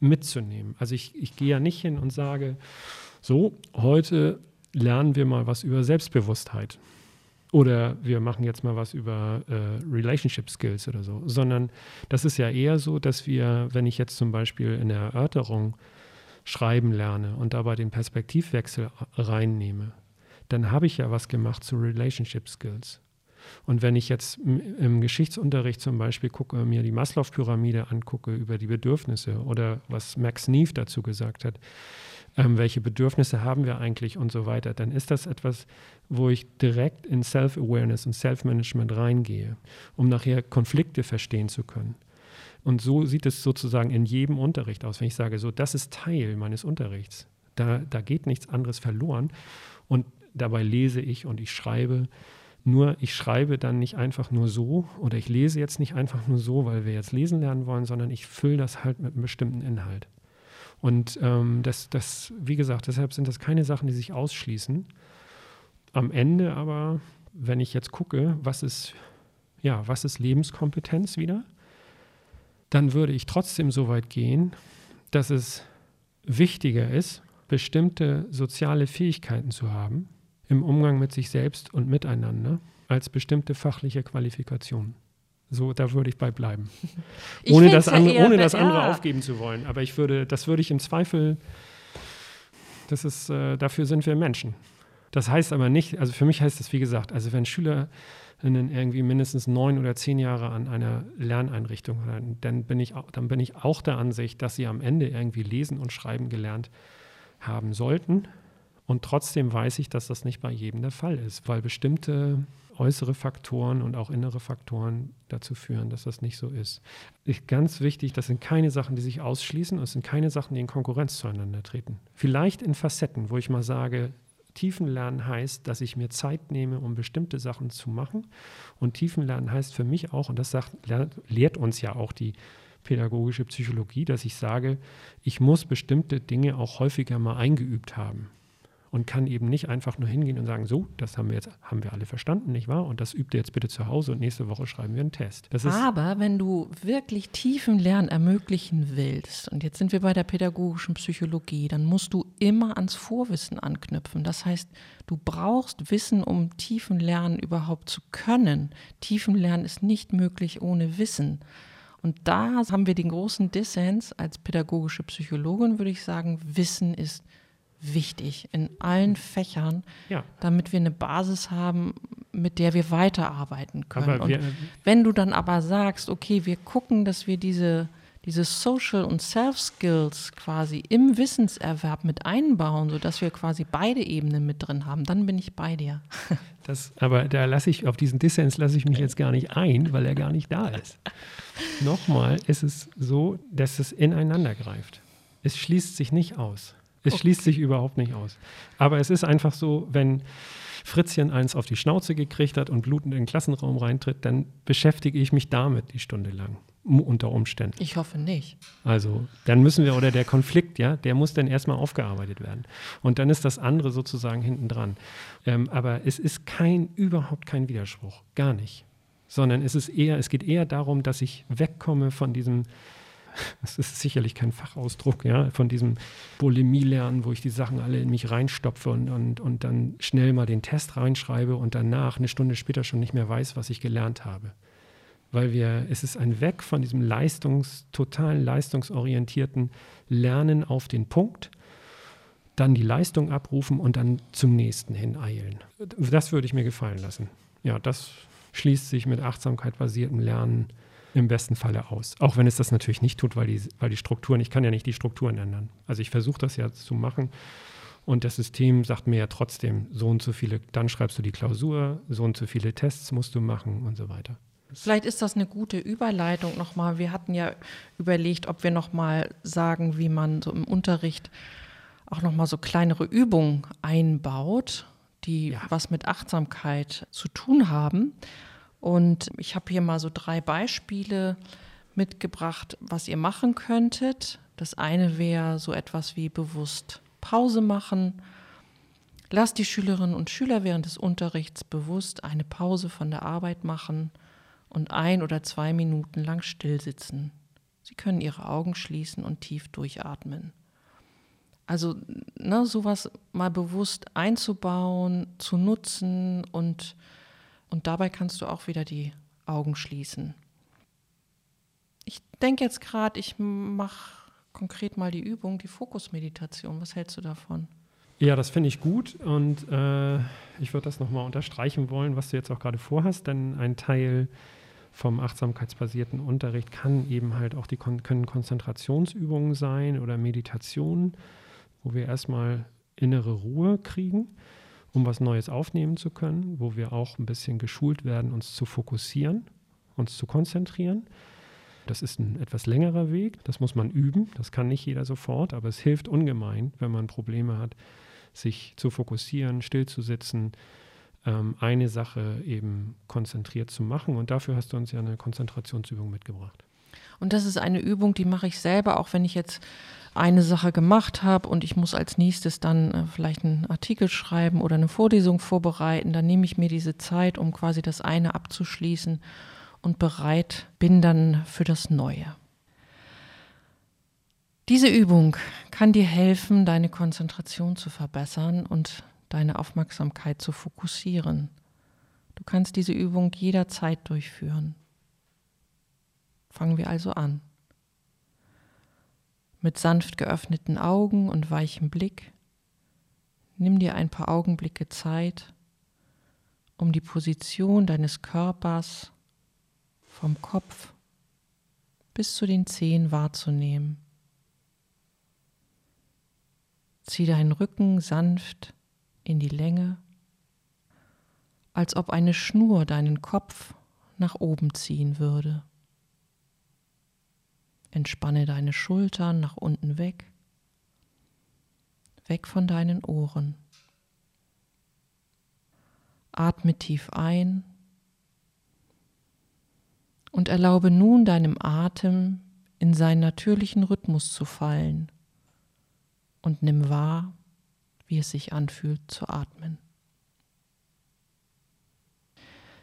mitzunehmen. Also ich, ich gehe ja nicht hin und sage, so, heute lernen wir mal was über Selbstbewusstheit. Oder wir machen jetzt mal was über äh, Relationship Skills oder so. Sondern das ist ja eher so, dass wir, wenn ich jetzt zum Beispiel in der Erörterung schreiben lerne und dabei den Perspektivwechsel reinnehme, dann habe ich ja was gemacht zu Relationship Skills. Und wenn ich jetzt im Geschichtsunterricht zum Beispiel gucke, mir die Maslow-Pyramide angucke über die Bedürfnisse oder was Max Neef dazu gesagt hat, ähm, welche Bedürfnisse haben wir eigentlich und so weiter, dann ist das etwas, wo ich direkt in Self-Awareness und Self-Management reingehe, um nachher Konflikte verstehen zu können. Und so sieht es sozusagen in jedem Unterricht aus, wenn ich sage, so, das ist Teil meines Unterrichts. Da, da geht nichts anderes verloren. Und dabei lese ich und ich schreibe. Nur ich schreibe dann nicht einfach nur so oder ich lese jetzt nicht einfach nur so, weil wir jetzt lesen lernen wollen, sondern ich fülle das halt mit einem bestimmten Inhalt. Und ähm, das, das, wie gesagt, deshalb sind das keine Sachen, die sich ausschließen. Am Ende aber, wenn ich jetzt gucke, was ist, ja, was ist Lebenskompetenz wieder, dann würde ich trotzdem so weit gehen, dass es wichtiger ist, bestimmte soziale Fähigkeiten zu haben im Umgang mit sich selbst und miteinander als bestimmte fachliche Qualifikationen. So, da würde ich bei bleiben. ohne das, andere, ja ohne das andere ja. aufgeben zu wollen. Aber ich würde, das würde ich im Zweifel, das ist, äh, dafür sind wir Menschen. Das heißt aber nicht, also für mich heißt das, wie gesagt, also wenn Schülerinnen irgendwie mindestens neun oder zehn Jahre an einer Lerneinrichtung haben, dann bin ich, dann bin ich auch der Ansicht, dass sie am Ende irgendwie lesen und schreiben gelernt haben sollten. Und trotzdem weiß ich, dass das nicht bei jedem der Fall ist, weil bestimmte äußere Faktoren und auch innere Faktoren dazu führen, dass das nicht so ist. ist. Ganz wichtig, das sind keine Sachen, die sich ausschließen und es sind keine Sachen, die in Konkurrenz zueinander treten. Vielleicht in Facetten, wo ich mal sage, Tiefenlernen heißt, dass ich mir Zeit nehme, um bestimmte Sachen zu machen. Und Tiefenlernen heißt für mich auch, und das sagt, lehrt uns ja auch die pädagogische Psychologie, dass ich sage, ich muss bestimmte Dinge auch häufiger mal eingeübt haben und kann eben nicht einfach nur hingehen und sagen, so, das haben wir jetzt, haben wir alle verstanden, nicht wahr? Und das übt ihr jetzt bitte zu Hause und nächste Woche schreiben wir einen Test. Aber wenn du wirklich tiefen Lernen ermöglichen willst, und jetzt sind wir bei der pädagogischen Psychologie, dann musst du immer ans Vorwissen anknüpfen. Das heißt, du brauchst Wissen, um tiefen Lernen überhaupt zu können. Tiefen Lernen ist nicht möglich ohne Wissen. Und da haben wir den großen Dissens als pädagogische Psychologin, würde ich sagen, Wissen ist wichtig in allen Fächern, ja. damit wir eine Basis haben, mit der wir weiterarbeiten können. Wir, und wenn du dann aber sagst, okay, wir gucken, dass wir diese, diese Social- und Self-Skills quasi im Wissenserwerb mit einbauen, sodass wir quasi beide Ebenen mit drin haben, dann bin ich bei dir. Das, aber da lasse ich, auf diesen Dissens lasse ich mich jetzt gar nicht ein, weil er gar nicht da ist. Nochmal ist es so, dass es ineinander greift. Es schließt sich nicht aus. Es okay. schließt sich überhaupt nicht aus. Aber es ist einfach so, wenn Fritzchen eins auf die Schnauze gekriegt hat und blutend in den Klassenraum reintritt, dann beschäftige ich mich damit die Stunde lang unter Umständen. Ich hoffe nicht. Also, dann müssen wir, oder der Konflikt, ja, der muss dann erstmal aufgearbeitet werden. Und dann ist das andere sozusagen hinten dran. Ähm, aber es ist kein, überhaupt kein Widerspruch. Gar nicht. Sondern es ist eher, es geht eher darum, dass ich wegkomme von diesem das ist sicherlich kein Fachausdruck, ja, von diesem Bulimie-Lernen, wo ich die Sachen alle in mich reinstopfe und, und, und dann schnell mal den Test reinschreibe und danach eine Stunde später schon nicht mehr weiß, was ich gelernt habe. Weil wir, es ist ein Weg von diesem Leistungs, totalen leistungsorientierten Lernen auf den Punkt, dann die Leistung abrufen und dann zum nächsten hin eilen. Das würde ich mir gefallen lassen. Ja, das schließt sich mit Achtsamkeit basiertem Lernen im besten Falle aus. Auch wenn es das natürlich nicht tut, weil die, weil die Strukturen, ich kann ja nicht die Strukturen ändern. Also ich versuche das ja zu machen. Und das System sagt mir ja trotzdem, so und so viele, dann schreibst du die Klausur, so und so viele Tests musst du machen und so weiter. Vielleicht ist das eine gute Überleitung nochmal. Wir hatten ja überlegt, ob wir nochmal sagen, wie man so im Unterricht auch nochmal so kleinere Übungen einbaut, die Ja. was mit Achtsamkeit zu tun haben. Und ich habe hier mal so drei Beispiele mitgebracht, was ihr machen könntet. Das eine wäre so etwas wie bewusst Pause machen. Lasst die Schülerinnen und Schüler während des Unterrichts bewusst eine Pause von der Arbeit machen und ein oder zwei Minuten lang stillsitzen. Sie können ihre Augen schließen und tief durchatmen. Also ne, sowas mal bewusst einzubauen, zu nutzen und, und dabei kannst du auch wieder die Augen schließen. Ich denke jetzt gerade, ich mache konkret mal die Übung, die Fokusmeditation. Was hältst du davon? Ja, das finde ich gut und äh, ich würde das nochmal unterstreichen wollen, was du jetzt auch gerade vorhast, denn ein Teil vom achtsamkeitsbasierten Unterricht kann eben halt auch die können Konzentrationsübungen sein oder Meditationen, wo wir erstmal innere Ruhe kriegen, um was Neues aufnehmen zu können, wo wir auch ein bisschen geschult werden, uns zu fokussieren, uns zu konzentrieren. Das ist ein etwas längerer Weg, das muss man üben, das kann nicht jeder sofort, aber es hilft ungemein, wenn man Probleme hat, sich zu fokussieren, still zu sitzen, ähm, eine Sache eben konzentriert zu machen. Und dafür hast du uns ja eine Konzentrationsübung mitgebracht. Und das ist eine Übung, die mache ich selber, auch wenn ich jetzt eine Sache gemacht habe und ich muss als nächstes dann äh, vielleicht einen Artikel schreiben oder eine Vorlesung vorbereiten, dann nehme ich mir diese Zeit, um quasi das eine abzuschließen und bereit bin dann für das Neue. Diese Übung kann dir helfen, deine Konzentration zu verbessern und deine Aufmerksamkeit zu fokussieren. Du kannst diese Übung jederzeit durchführen. Fangen wir also an. Mit sanft geöffneten Augen und weichem Blick nimm dir ein paar Augenblicke Zeit, um die Position deines Körpers vom Kopf bis zu den Zehen wahrzunehmen. Zieh deinen Rücken sanft in die Länge, als ob eine Schnur deinen Kopf nach oben ziehen würde. Entspanne deine Schultern nach unten weg, weg von deinen Ohren. Atme tief ein und erlaube nun deinem Atem in seinen natürlichen Rhythmus zu fallen und nimm wahr, wie es sich anfühlt zu atmen.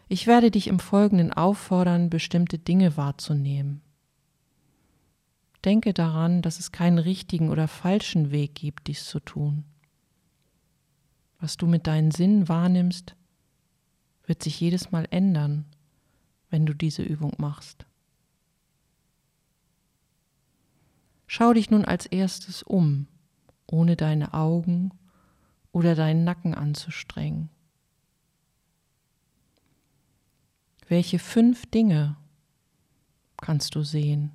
Ich werde dich im Folgenden auffordern, bestimmte Dinge wahrzunehmen. Denke daran, dass es keinen richtigen oder falschen Weg gibt, dies zu tun. Was du mit deinen Sinnen wahrnimmst, wird sich jedes Mal ändern, wenn du diese Übung machst. Schau dich nun als erstes um, ohne deine Augen oder deinen Nacken anzustrengen. Welche fünf Dinge kannst du sehen?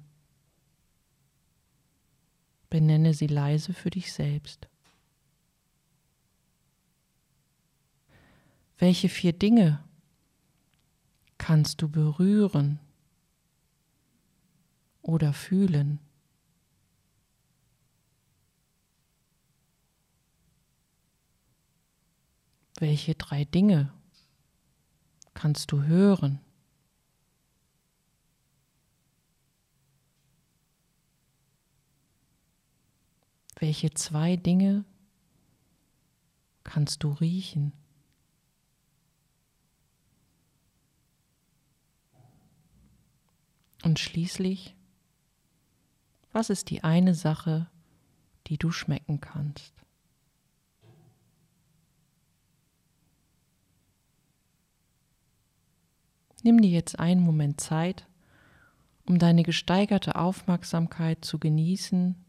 Benenne sie leise für dich selbst. Welche vier Dinge kannst du berühren oder fühlen? Welche drei Dinge kannst du hören? Welche zwei Dinge kannst du riechen? Und schließlich, was ist die eine Sache, die du schmecken kannst? Nimm dir jetzt einen Moment Zeit, um deine gesteigerte Aufmerksamkeit zu genießen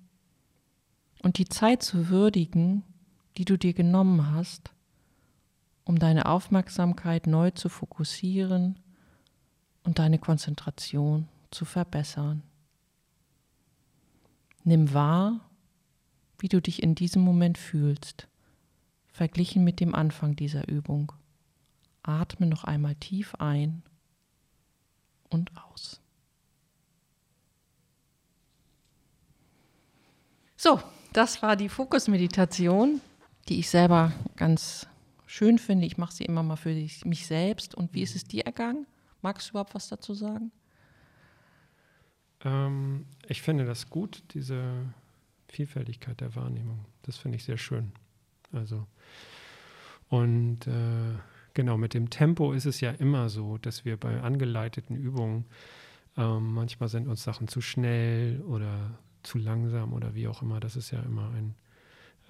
und die Zeit zu würdigen, die du dir genommen hast, um deine Aufmerksamkeit neu zu fokussieren und deine Konzentration zu verbessern. Nimm wahr, wie du dich in diesem Moment fühlst, verglichen mit dem Anfang dieser Übung. Atme noch einmal tief ein und aus. So, das war die Fokusmeditation, die ich selber ganz schön finde. Ich mache sie immer mal für mich selbst. Und wie ist es dir ergangen? Magst du überhaupt was dazu sagen? Ähm, ich finde das gut, diese Vielfältigkeit der Wahrnehmung. Das finde ich sehr schön. Also, und äh, genau, mit dem Tempo ist es ja immer so, dass wir bei angeleiteten Übungen ähm, manchmal sind uns Sachen zu schnell oder zu langsam oder wie auch immer. Das ist ja immer ein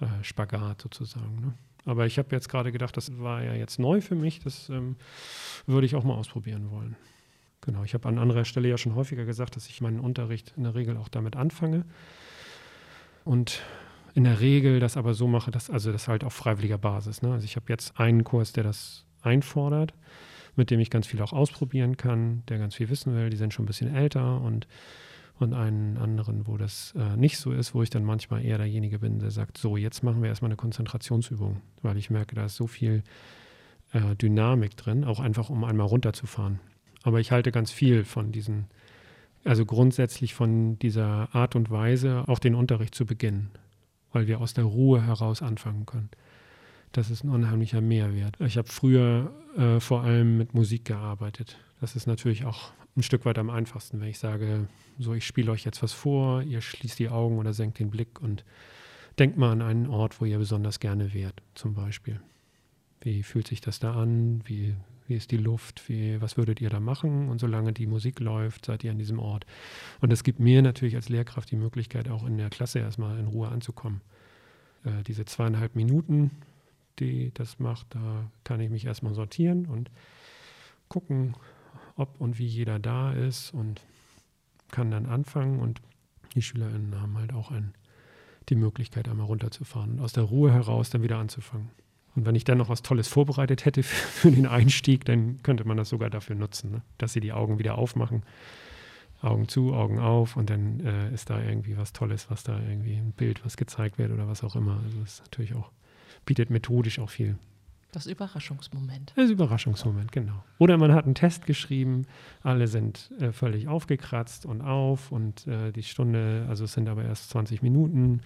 äh, Spagat sozusagen. Ne? Aber ich habe jetzt gerade gedacht, das war ja jetzt neu für mich. Das ähm, würde ich auch mal ausprobieren wollen. Genau, ich habe an anderer Stelle ja schon häufiger gesagt, dass ich meinen Unterricht in der Regel auch damit anfange. Und in der Regel das aber so mache, dass also das halt auf freiwilliger Basis. Ne? Also ich habe jetzt einen Kurs, der das einfordert, mit dem ich ganz viel auch ausprobieren kann, der ganz viel wissen will. Die sind schon ein bisschen älter und und einen anderen, wo das äh, nicht so ist, wo ich dann manchmal eher derjenige bin, der sagt, so, jetzt machen wir erstmal eine Konzentrationsübung, weil ich merke, da ist so viel äh, Dynamik drin, auch einfach um einmal runterzufahren. Aber ich halte ganz viel von diesen, also grundsätzlich von dieser Art und Weise, auch den Unterricht zu beginnen, weil wir aus der Ruhe heraus anfangen können. Das ist ein unheimlicher Mehrwert. Ich habe früher äh, vor allem mit Musik gearbeitet. Das ist natürlich auch ein Stück weit am einfachsten, wenn ich sage, so ich spiele euch jetzt was vor, ihr schließt die Augen oder senkt den Blick und denkt mal an einen Ort, wo ihr besonders gerne wärt, zum Beispiel. Wie fühlt sich das da an? Wie, wie ist die Luft? Wie, was würdet ihr da machen? Und solange die Musik läuft, seid ihr an diesem Ort. Und es gibt mir natürlich als Lehrkraft die Möglichkeit, auch in der Klasse erstmal in Ruhe anzukommen. Äh, diese zweieinhalb Minuten, die das macht, da kann ich mich erstmal sortieren und gucken, ob und wie jeder da ist und kann dann anfangen und die SchülerInnen haben halt auch ein, die Möglichkeit, einmal runterzufahren und aus der Ruhe heraus dann wieder anzufangen. Und wenn ich dann noch was Tolles vorbereitet hätte für den Einstieg, dann könnte man das sogar dafür nutzen, ne? dass sie die Augen wieder aufmachen. Augen zu, Augen auf und dann äh, ist da irgendwie was Tolles, was da irgendwie ein Bild, was gezeigt wird oder was auch immer. Also ist natürlich auch, bietet methodisch auch viel das Überraschungsmoment. Das Überraschungsmoment, genau. Oder man hat einen Test geschrieben, alle sind äh, völlig aufgekratzt und auf und äh, die Stunde, also es sind aber erst 20 Minuten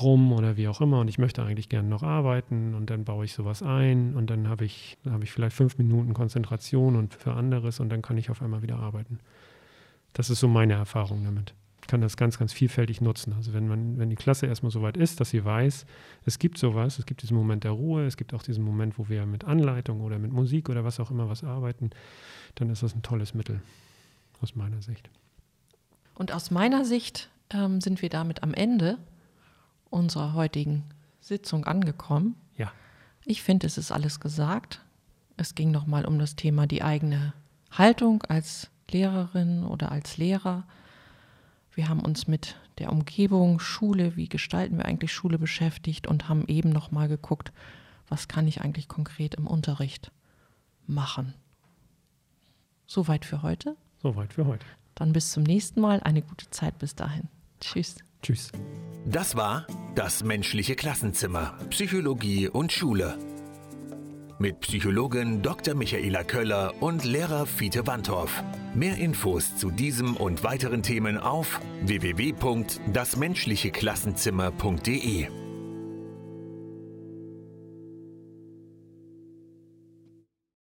rum oder wie auch immer und ich möchte eigentlich gerne noch arbeiten und dann baue ich sowas ein und dann habe ich, hab ich vielleicht fünf Minuten Konzentration und für anderes und dann kann ich auf einmal wieder arbeiten. Das ist so meine Erfahrung damit kann das ganz, ganz vielfältig nutzen. Also wenn man, wenn die Klasse erstmal so weit ist, dass sie weiß, es gibt sowas, es gibt diesen Moment der Ruhe, es gibt auch diesen Moment, wo wir mit Anleitung oder mit Musik oder was auch immer was arbeiten, dann ist das ein tolles Mittel aus meiner Sicht. Und aus meiner Sicht ähm, sind wir damit am Ende unserer heutigen Sitzung angekommen. Ja. Ich finde, es ist alles gesagt. Es ging nochmal um das Thema die eigene Haltung als Lehrerin oder als Lehrer wir haben uns mit der Umgebung, Schule, wie gestalten wir eigentlich Schule beschäftigt und haben eben noch mal geguckt, was kann ich eigentlich konkret im Unterricht machen. Soweit für heute. Soweit für heute. Dann bis zum nächsten Mal. Eine gute Zeit bis dahin. Tschüss. Tschüss. Das war das menschliche Klassenzimmer, Psychologie und Schule mit Psychologin Dr. Michaela Köller und Lehrer Fiete Wandorf. Mehr Infos zu diesem und weiteren Themen auf www.dasmenschlicheklassenzimmer.de.